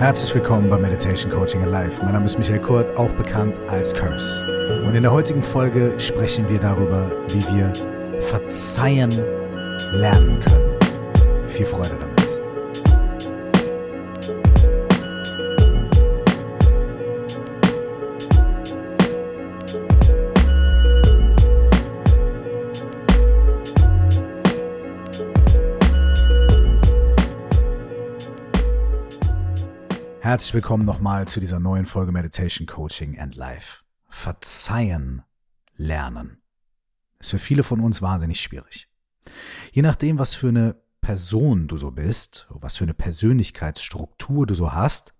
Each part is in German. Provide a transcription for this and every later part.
Herzlich willkommen bei Meditation Coaching Alive. Mein Name ist Michael Kurt, auch bekannt als Curse. Und in der heutigen Folge sprechen wir darüber, wie wir verzeihen lernen können. Viel Freude damit. Herzlich willkommen nochmal zu dieser neuen Folge Meditation Coaching and Life. Verzeihen lernen ist für viele von uns wahnsinnig schwierig. Je nachdem, was für eine Person du so bist, was für eine Persönlichkeitsstruktur du so hast,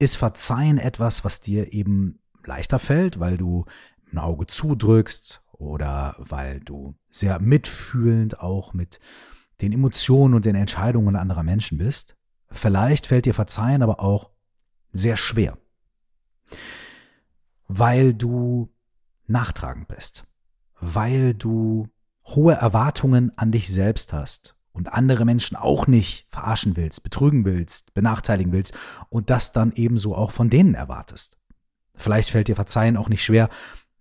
ist Verzeihen etwas, was dir eben leichter fällt, weil du ein Auge zudrückst oder weil du sehr mitfühlend auch mit den Emotionen und den Entscheidungen anderer Menschen bist. Vielleicht fällt dir Verzeihen aber auch sehr schwer, weil du nachtragend bist, weil du hohe Erwartungen an dich selbst hast und andere Menschen auch nicht verarschen willst, betrügen willst, benachteiligen willst und das dann ebenso auch von denen erwartest. Vielleicht fällt dir Verzeihen auch nicht schwer,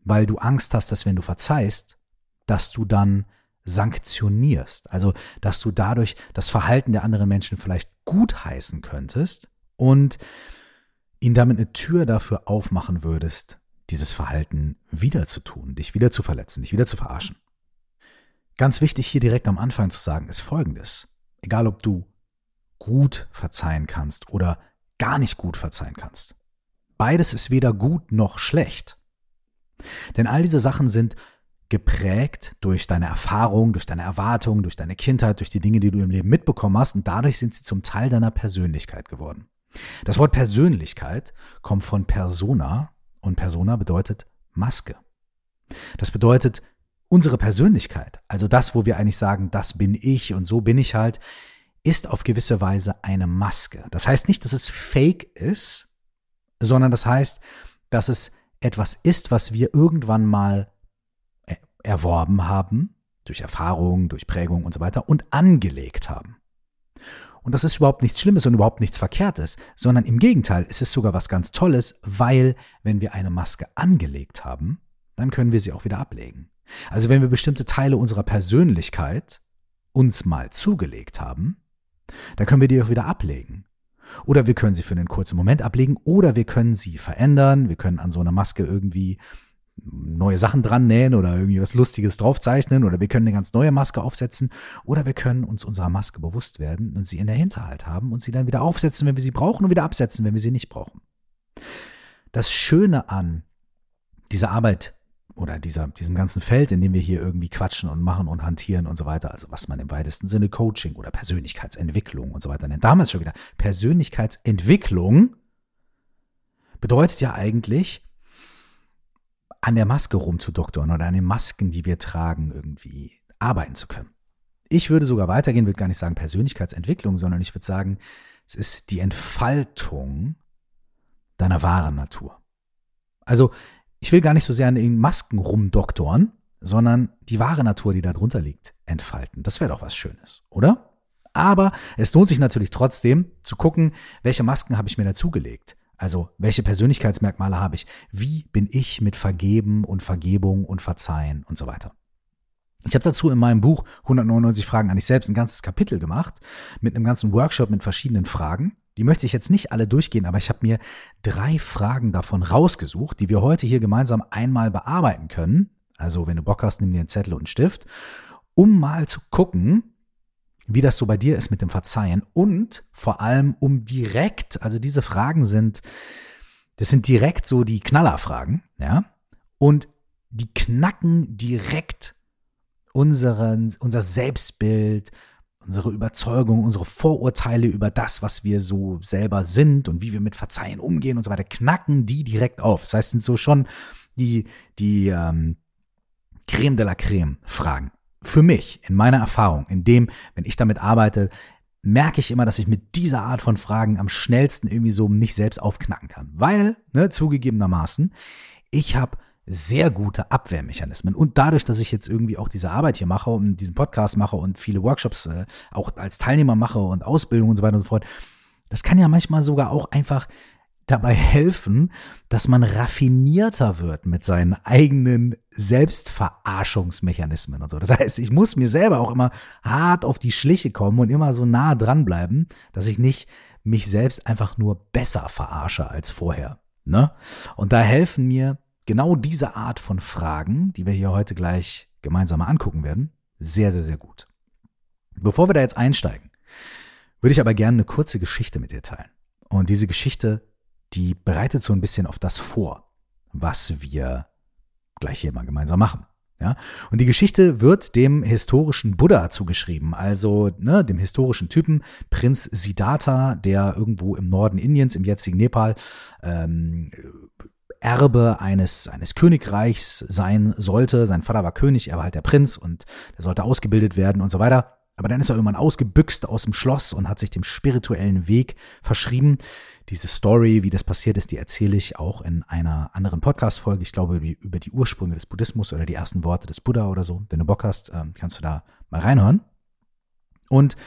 weil du Angst hast, dass wenn du verzeihst, dass du dann sanktionierst. Also, dass du dadurch das Verhalten der anderen Menschen vielleicht gutheißen könntest und ihnen damit eine Tür dafür aufmachen würdest, dieses Verhalten wieder zu tun, dich wieder zu verletzen, dich wieder zu verarschen. Ganz wichtig hier direkt am Anfang zu sagen ist folgendes. Egal ob du gut verzeihen kannst oder gar nicht gut verzeihen kannst. Beides ist weder gut noch schlecht. Denn all diese Sachen sind geprägt durch deine Erfahrung, durch deine Erwartungen, durch deine Kindheit, durch die Dinge, die du im Leben mitbekommen hast und dadurch sind sie zum Teil deiner Persönlichkeit geworden. Das Wort Persönlichkeit kommt von Persona und Persona bedeutet Maske. Das bedeutet, unsere Persönlichkeit, also das, wo wir eigentlich sagen, das bin ich und so bin ich halt, ist auf gewisse Weise eine Maske. Das heißt nicht, dass es fake ist, sondern das heißt, dass es etwas ist, was wir irgendwann mal erworben haben, durch Erfahrung, durch Prägung und so weiter, und angelegt haben. Und das ist überhaupt nichts Schlimmes und überhaupt nichts Verkehrtes, sondern im Gegenteil, es ist sogar was ganz Tolles, weil wenn wir eine Maske angelegt haben, dann können wir sie auch wieder ablegen. Also wenn wir bestimmte Teile unserer Persönlichkeit uns mal zugelegt haben, dann können wir die auch wieder ablegen. Oder wir können sie für einen kurzen Moment ablegen oder wir können sie verändern, wir können an so einer Maske irgendwie neue Sachen dran nähen oder irgendwie was Lustiges draufzeichnen oder wir können eine ganz neue Maske aufsetzen oder wir können uns unserer Maske bewusst werden und sie in der Hinterhalt haben und sie dann wieder aufsetzen, wenn wir sie brauchen und wieder absetzen, wenn wir sie nicht brauchen. Das Schöne an dieser Arbeit oder dieser, diesem ganzen Feld, in dem wir hier irgendwie quatschen und machen und hantieren und so weiter, also was man im weitesten Sinne Coaching oder Persönlichkeitsentwicklung und so weiter nennt, damals schon wieder Persönlichkeitsentwicklung bedeutet ja eigentlich, an der Maske rumzudoktoren oder an den Masken, die wir tragen, irgendwie arbeiten zu können. Ich würde sogar weitergehen, würde gar nicht sagen Persönlichkeitsentwicklung, sondern ich würde sagen, es ist die Entfaltung deiner wahren Natur. Also, ich will gar nicht so sehr an den Masken rumdoktoren, sondern die wahre Natur, die da drunter liegt, entfalten. Das wäre doch was Schönes, oder? Aber es lohnt sich natürlich trotzdem zu gucken, welche Masken habe ich mir dazugelegt. Also, welche Persönlichkeitsmerkmale habe ich? Wie bin ich mit Vergeben und Vergebung und Verzeihen und so weiter? Ich habe dazu in meinem Buch 199 Fragen an dich selbst ein ganzes Kapitel gemacht mit einem ganzen Workshop mit verschiedenen Fragen. Die möchte ich jetzt nicht alle durchgehen, aber ich habe mir drei Fragen davon rausgesucht, die wir heute hier gemeinsam einmal bearbeiten können. Also, wenn du Bock hast, nimm dir einen Zettel und einen Stift, um mal zu gucken, wie das so bei dir ist mit dem Verzeihen und vor allem um direkt, also diese Fragen sind, das sind direkt so die Knallerfragen, ja, und die knacken direkt unseren, unser Selbstbild, unsere Überzeugung, unsere Vorurteile über das, was wir so selber sind und wie wir mit Verzeihen umgehen und so weiter, knacken die direkt auf. Das heißt, sind so schon die, die ähm, Creme de la Creme Fragen für mich, in meiner Erfahrung, in dem, wenn ich damit arbeite, merke ich immer, dass ich mit dieser Art von Fragen am schnellsten irgendwie so mich selbst aufknacken kann. Weil, ne, zugegebenermaßen, ich habe sehr gute Abwehrmechanismen. Und dadurch, dass ich jetzt irgendwie auch diese Arbeit hier mache und diesen Podcast mache und viele Workshops äh, auch als Teilnehmer mache und Ausbildung und so weiter und so fort, das kann ja manchmal sogar auch einfach dabei helfen, dass man raffinierter wird mit seinen eigenen Selbstverarschungsmechanismen und so. Das heißt, ich muss mir selber auch immer hart auf die Schliche kommen und immer so nah dranbleiben, dass ich nicht mich selbst einfach nur besser verarsche als vorher. Ne? Und da helfen mir genau diese Art von Fragen, die wir hier heute gleich gemeinsam angucken werden, sehr, sehr, sehr gut. Bevor wir da jetzt einsteigen, würde ich aber gerne eine kurze Geschichte mit dir teilen. Und diese Geschichte die bereitet so ein bisschen auf das vor, was wir gleich hier mal gemeinsam machen. Ja? Und die Geschichte wird dem historischen Buddha zugeschrieben, also ne, dem historischen Typen Prinz Siddhartha, der irgendwo im Norden Indiens, im jetzigen Nepal, ähm, Erbe eines, eines Königreichs sein sollte. Sein Vater war König, er war halt der Prinz und der sollte ausgebildet werden und so weiter. Aber dann ist er irgendwann ausgebüxt aus dem Schloss und hat sich dem spirituellen Weg verschrieben. Diese Story, wie das passiert ist, die erzähle ich auch in einer anderen Podcast-Folge. Ich glaube, über die Ursprünge des Buddhismus oder die ersten Worte des Buddha oder so. Wenn du Bock hast, ähm, kannst du da mal reinhören. Und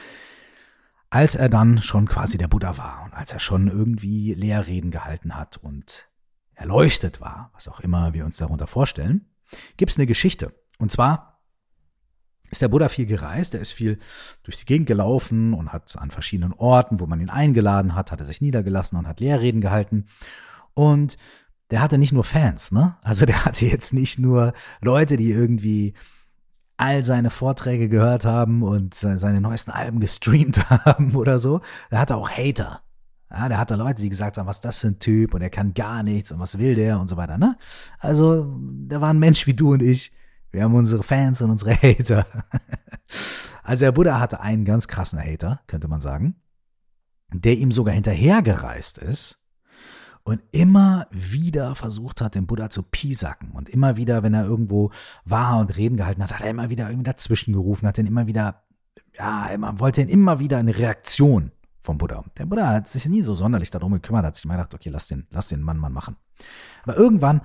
als er dann schon quasi der Buddha war und als er schon irgendwie Lehrreden gehalten hat und erleuchtet war, was auch immer wir uns darunter vorstellen, gibt es eine Geschichte. Und zwar ist der Buddha viel gereist, er ist viel durch die Gegend gelaufen und hat an verschiedenen Orten, wo man ihn eingeladen hat, hat er sich niedergelassen und hat Lehrreden gehalten. Und der hatte nicht nur Fans, ne? Also der hatte jetzt nicht nur Leute, die irgendwie all seine Vorträge gehört haben und seine neuesten Alben gestreamt haben oder so. Er hatte auch Hater. Ja, der hatte Leute, die gesagt haben, was ist das für ein Typ und er kann gar nichts und was will der und so weiter, ne? Also, der war ein Mensch wie du und ich, wir haben unsere Fans und unsere Hater. Also der Buddha hatte einen ganz krassen Hater, könnte man sagen, der ihm sogar hinterhergereist ist und immer wieder versucht hat, den Buddha zu piesacken. Und immer wieder, wenn er irgendwo war und Reden gehalten hat, hat er immer wieder irgendwie dazwischen gerufen, hat ihn immer wieder, ja, immer, wollte ihn immer wieder eine Reaktion vom Buddha. Der Buddha hat sich nie so sonderlich darum gekümmert, hat sich immer gedacht, okay, lass den, lass den Mann mal machen. Aber irgendwann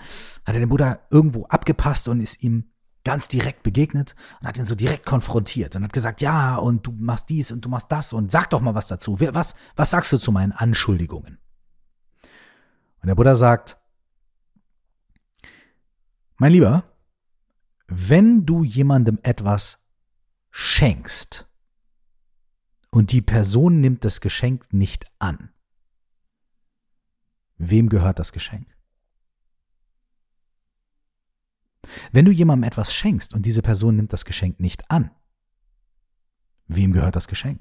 hat er den Buddha irgendwo abgepasst und ist ihm ganz direkt begegnet und hat ihn so direkt konfrontiert und hat gesagt, ja, und du machst dies und du machst das und sag doch mal was dazu. Was, was sagst du zu meinen Anschuldigungen? Und der Buddha sagt, mein Lieber, wenn du jemandem etwas schenkst und die Person nimmt das Geschenk nicht an, wem gehört das Geschenk? Wenn du jemandem etwas schenkst und diese Person nimmt das Geschenk nicht an, wem gehört das Geschenk?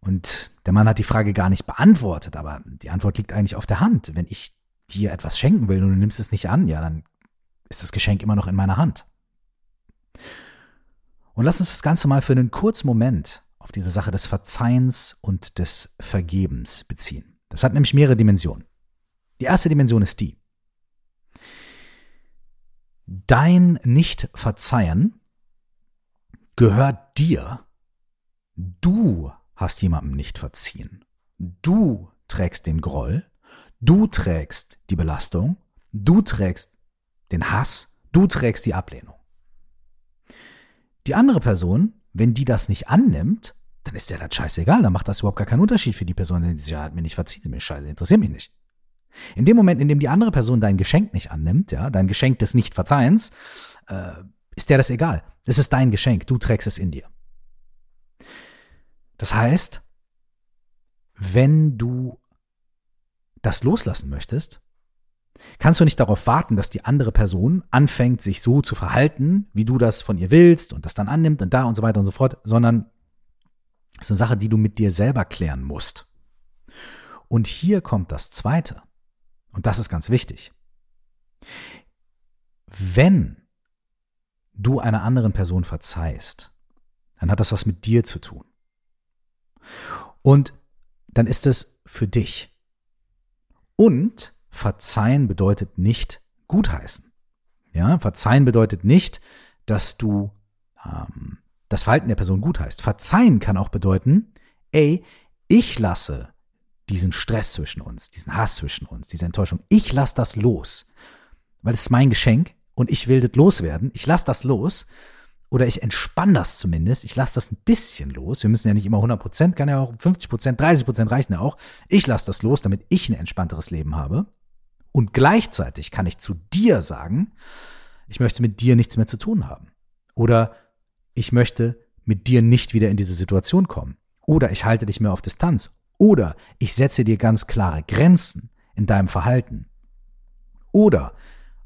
Und der Mann hat die Frage gar nicht beantwortet, aber die Antwort liegt eigentlich auf der Hand. Wenn ich dir etwas schenken will und du nimmst es nicht an, ja, dann ist das Geschenk immer noch in meiner Hand. Und lass uns das Ganze mal für einen kurzen Moment auf diese Sache des Verzeihens und des Vergebens beziehen. Das hat nämlich mehrere Dimensionen. Die erste Dimension ist die, Dein Nicht-Verzeihen gehört dir. Du hast jemandem nicht verziehen. Du trägst den Groll, du trägst die Belastung, du trägst den Hass, du trägst die Ablehnung. Die andere Person, wenn die das nicht annimmt, dann ist der das scheißegal, dann macht das überhaupt gar keinen Unterschied für die Person, die sich ja, hat mir nicht verziehen, mir scheiße, interessiert mich nicht. In dem Moment, in dem die andere Person dein Geschenk nicht annimmt, ja, dein Geschenk des Nichtverzeihens, äh, ist der das egal. Das ist dein Geschenk, du trägst es in dir. Das heißt, wenn du das loslassen möchtest, kannst du nicht darauf warten, dass die andere Person anfängt, sich so zu verhalten, wie du das von ihr willst und das dann annimmt und da und so weiter und so fort, sondern es ist eine Sache, die du mit dir selber klären musst. Und hier kommt das Zweite. Und das ist ganz wichtig. Wenn du einer anderen Person verzeihst, dann hat das was mit dir zu tun. Und dann ist es für dich. Und verzeihen bedeutet nicht gutheißen. Ja, verzeihen bedeutet nicht, dass du ähm, das Verhalten der Person gutheißt. Verzeihen kann auch bedeuten, ey, ich lasse diesen Stress zwischen uns, diesen Hass zwischen uns, diese Enttäuschung. Ich lasse das los, weil es ist mein Geschenk und ich will das loswerden. Ich lasse das los oder ich entspanne das zumindest, ich lasse das ein bisschen los. Wir müssen ja nicht immer 100 Prozent, kann ja auch 50 Prozent, 30 Prozent reichen ja auch. Ich lasse das los, damit ich ein entspannteres Leben habe. Und gleichzeitig kann ich zu dir sagen, ich möchte mit dir nichts mehr zu tun haben. Oder ich möchte mit dir nicht wieder in diese Situation kommen. Oder ich halte dich mehr auf Distanz. Oder ich setze dir ganz klare Grenzen in deinem Verhalten. Oder,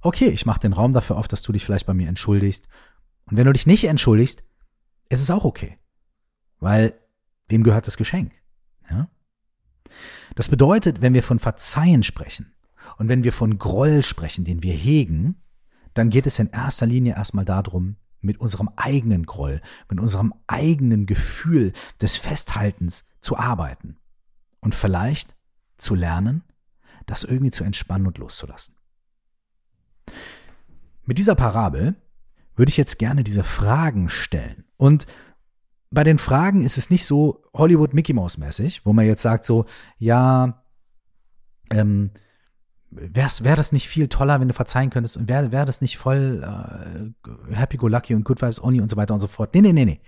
okay, ich mache den Raum dafür auf, dass du dich vielleicht bei mir entschuldigst. Und wenn du dich nicht entschuldigst, ist es auch okay. Weil wem gehört das Geschenk? Ja? Das bedeutet, wenn wir von Verzeihen sprechen und wenn wir von Groll sprechen, den wir hegen, dann geht es in erster Linie erstmal darum, mit unserem eigenen Groll, mit unserem eigenen Gefühl des Festhaltens zu arbeiten und vielleicht zu lernen, das irgendwie zu entspannen und loszulassen. Mit dieser Parabel würde ich jetzt gerne diese Fragen stellen. Und bei den Fragen ist es nicht so Hollywood Mickey Mouse mäßig, wo man jetzt sagt so, ja, ähm, wäre wär das nicht viel toller, wenn du verzeihen könntest und wäre wär das nicht voll äh, happy go lucky und good vibes only und so weiter und so fort. Nee, nee, nee, nee.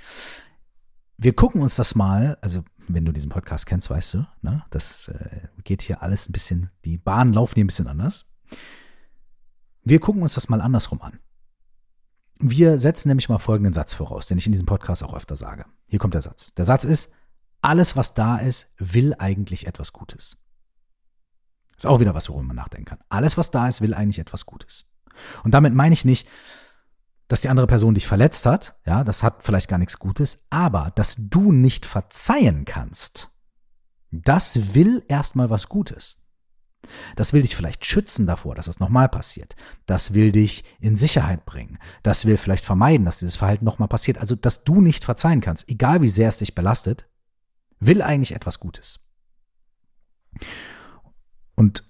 Wir gucken uns das mal, also wenn du diesen Podcast kennst, weißt du, ne, das äh, geht hier alles ein bisschen, die Bahnen laufen hier ein bisschen anders. Wir gucken uns das mal andersrum an. Wir setzen nämlich mal folgenden Satz voraus, den ich in diesem Podcast auch öfter sage. Hier kommt der Satz. Der Satz ist, alles, was da ist, will eigentlich etwas Gutes. Ist auch wieder was, worüber man nachdenken kann. Alles, was da ist, will eigentlich etwas Gutes. Und damit meine ich nicht, dass die andere Person dich verletzt hat, ja, das hat vielleicht gar nichts Gutes, aber dass du nicht verzeihen kannst, das will erstmal was Gutes. Das will dich vielleicht schützen davor, dass das nochmal passiert. Das will dich in Sicherheit bringen. Das will vielleicht vermeiden, dass dieses Verhalten nochmal passiert. Also, dass du nicht verzeihen kannst, egal wie sehr es dich belastet, will eigentlich etwas Gutes. Und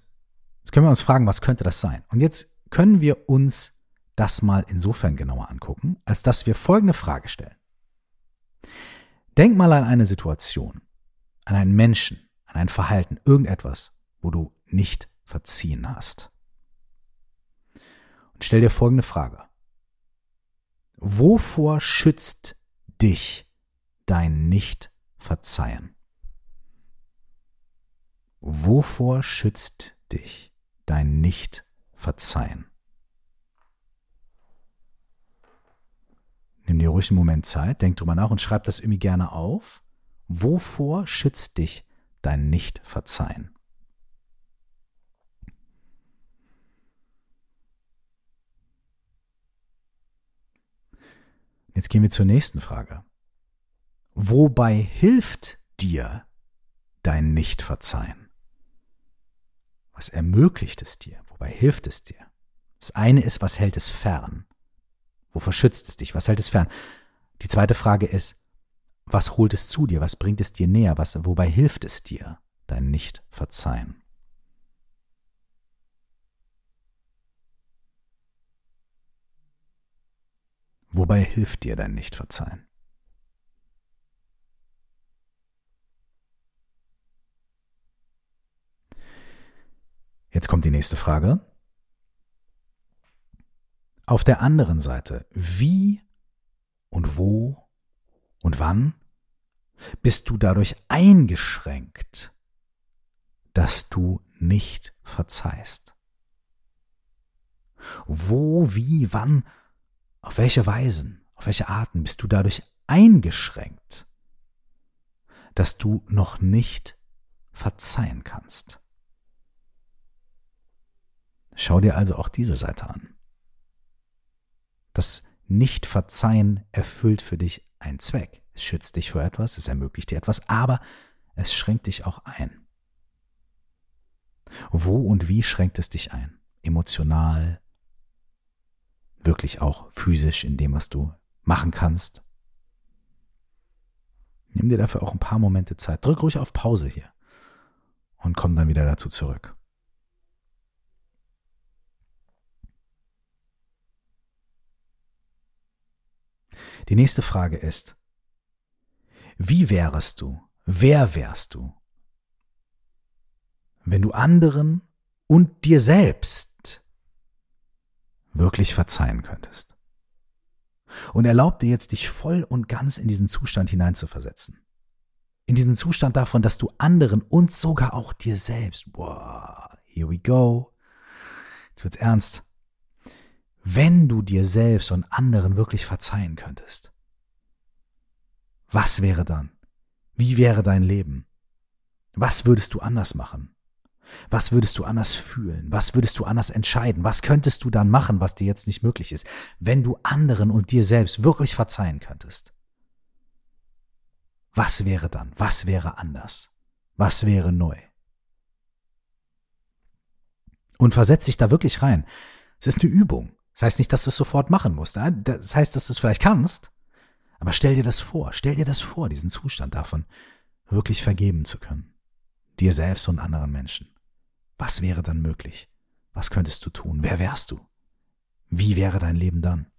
jetzt können wir uns fragen, was könnte das sein? Und jetzt können wir uns das mal insofern genauer angucken, als dass wir folgende Frage stellen. Denk mal an eine Situation, an einen Menschen, an ein Verhalten, irgendetwas, wo du nicht verziehen hast. Und stell dir folgende Frage. Wovor schützt dich dein Nicht-Verzeihen? Wovor schützt dich dein Nicht-Verzeihen? Nimm dir ruhig einen Moment Zeit, denk drüber nach und schreib das irgendwie gerne auf. Wovor schützt dich dein Nicht-Verzeihen? Jetzt gehen wir zur nächsten Frage. Wobei hilft dir dein Nicht-Verzeihen? Was ermöglicht es dir? Wobei hilft es dir? Das eine ist, was hält es fern? Wovor schützt es dich? Was hält es fern? Die zweite Frage ist, was holt es zu dir? Was bringt es dir näher? Was, wobei hilft es dir, dein Nicht-Verzeihen? Wobei hilft dir dein Nicht-Verzeihen? Jetzt kommt die nächste Frage. Auf der anderen Seite, wie und wo und wann bist du dadurch eingeschränkt, dass du nicht verzeihst? Wo, wie, wann, auf welche Weisen, auf welche Arten bist du dadurch eingeschränkt, dass du noch nicht verzeihen kannst? Schau dir also auch diese Seite an. Das Nicht-Verzeihen erfüllt für dich einen Zweck. Es schützt dich vor etwas, es ermöglicht dir etwas, aber es schränkt dich auch ein. Wo und wie schränkt es dich ein? Emotional, wirklich auch physisch in dem, was du machen kannst. Nimm dir dafür auch ein paar Momente Zeit. Drück ruhig auf Pause hier und komm dann wieder dazu zurück. Die nächste Frage ist, wie wärest du, wer wärst du, wenn du anderen und dir selbst wirklich verzeihen könntest? Und erlaub dir jetzt, dich voll und ganz in diesen Zustand hineinzuversetzen. In diesen Zustand davon, dass du anderen und sogar auch dir selbst, boah, here we go, jetzt wird's ernst, wenn du dir selbst und anderen wirklich verzeihen könntest, was wäre dann? Wie wäre dein Leben? Was würdest du anders machen? Was würdest du anders fühlen? Was würdest du anders entscheiden? Was könntest du dann machen, was dir jetzt nicht möglich ist, wenn du anderen und dir selbst wirklich verzeihen könntest? Was wäre dann? Was wäre anders? Was wäre neu? Und versetz dich da wirklich rein. Es ist eine Übung. Das heißt nicht, dass du es sofort machen musst. Das heißt, dass du es vielleicht kannst. Aber stell dir das vor. Stell dir das vor, diesen Zustand davon, wirklich vergeben zu können. Dir selbst und anderen Menschen. Was wäre dann möglich? Was könntest du tun? Wer wärst du? Wie wäre dein Leben dann?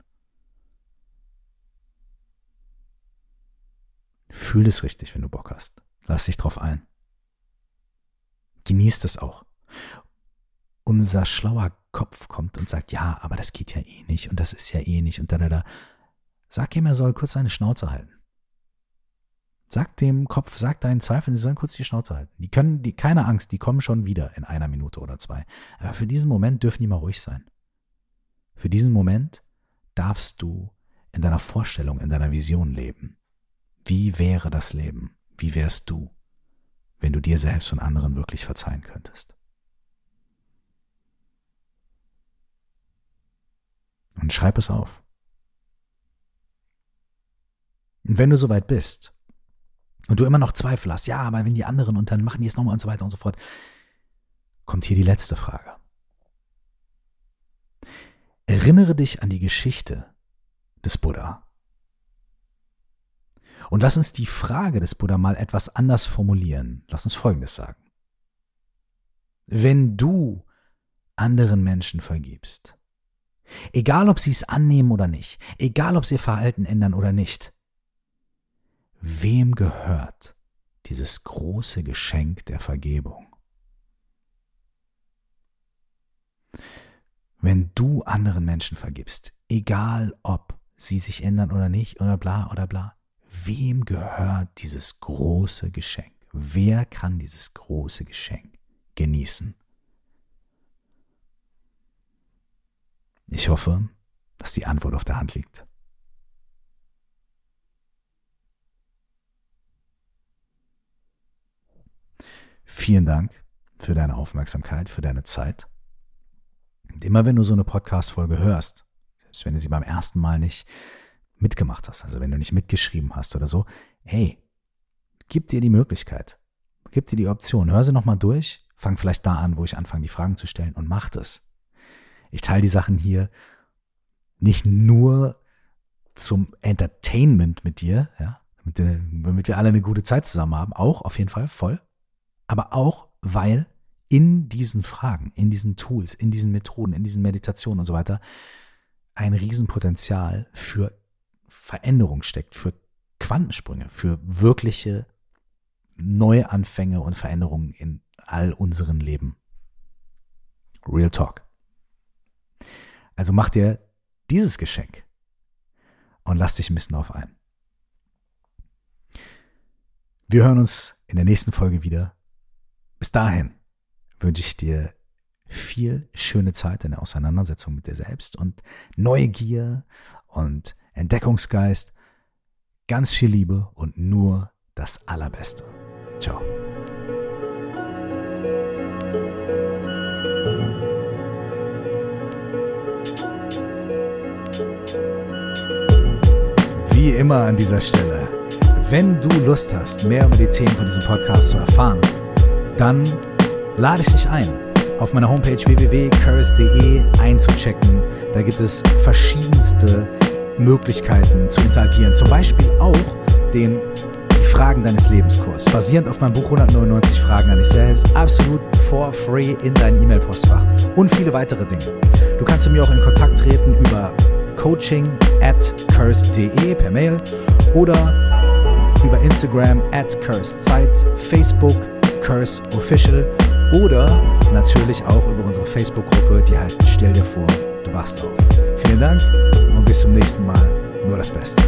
Fühl es richtig, wenn du Bock hast. Lass dich drauf ein. Genieß es auch. Unser schlauer Kopf kommt und sagt, ja, aber das geht ja eh nicht und das ist ja eh nicht und da, da, da. Sag ihm, er soll kurz seine Schnauze halten. Sag dem Kopf, sag deinen Zweifeln, sie sollen kurz die Schnauze halten. Die können, die, keine Angst, die kommen schon wieder in einer Minute oder zwei. Aber für diesen Moment dürfen die mal ruhig sein. Für diesen Moment darfst du in deiner Vorstellung, in deiner Vision leben. Wie wäre das Leben? Wie wärst du, wenn du dir selbst und anderen wirklich verzeihen könntest? Und schreib es auf. Und wenn du soweit bist, und du immer noch Zweifel hast, ja, aber wenn die anderen und dann machen die es nochmal und so weiter und so fort, kommt hier die letzte Frage. Erinnere dich an die Geschichte des Buddha. Und lass uns die Frage des Buddha mal etwas anders formulieren. Lass uns Folgendes sagen. Wenn du anderen Menschen vergibst, egal ob sie es annehmen oder nicht, egal ob sie ihr Verhalten ändern oder nicht, Wem gehört dieses große Geschenk der Vergebung? Wenn du anderen Menschen vergibst, egal ob sie sich ändern oder nicht oder bla oder bla, wem gehört dieses große Geschenk? Wer kann dieses große Geschenk genießen? Ich hoffe, dass die Antwort auf der Hand liegt. Vielen Dank für deine Aufmerksamkeit, für deine Zeit. Und immer wenn du so eine Podcast-Folge hörst, selbst wenn du sie beim ersten Mal nicht mitgemacht hast, also wenn du nicht mitgeschrieben hast oder so, hey, gib dir die Möglichkeit, gib dir die Option, hör sie nochmal durch, fang vielleicht da an, wo ich anfange, die Fragen zu stellen und mach das. Ich teile die Sachen hier nicht nur zum Entertainment mit dir, ja, damit, damit wir alle eine gute Zeit zusammen haben, auch auf jeden Fall voll, aber auch, weil in diesen Fragen, in diesen Tools, in diesen Methoden, in diesen Meditationen und so weiter ein Riesenpotenzial für Veränderung steckt, für Quantensprünge, für wirkliche Neuanfänge und Veränderungen in all unseren Leben. Real Talk. Also mach dir dieses Geschenk und lass dich ein bisschen darauf ein. Wir hören uns in der nächsten Folge wieder. Bis dahin wünsche ich dir viel schöne Zeit in der Auseinandersetzung mit dir selbst und Neugier und Entdeckungsgeist, ganz viel Liebe und nur das Allerbeste. Ciao. Immer an dieser Stelle, wenn du Lust hast, mehr über die Themen von diesem Podcast zu erfahren, dann lade ich dich ein, auf meiner Homepage www.curse.de einzuchecken. Da gibt es verschiedenste Möglichkeiten zu interagieren. Zum Beispiel auch den Fragen deines Lebenskurs, basierend auf meinem Buch 199 Fragen an dich selbst, absolut for free in dein E-Mail-Postfach und viele weitere Dinge. Du kannst mit mir auch in Kontakt treten über coaching at curse.de per Mail oder über Instagram at cursedzeit, Facebook Curse Official oder natürlich auch über unsere Facebook-Gruppe, die heißt Stell dir vor, du wachst auf. Vielen Dank und bis zum nächsten Mal. nur das Beste.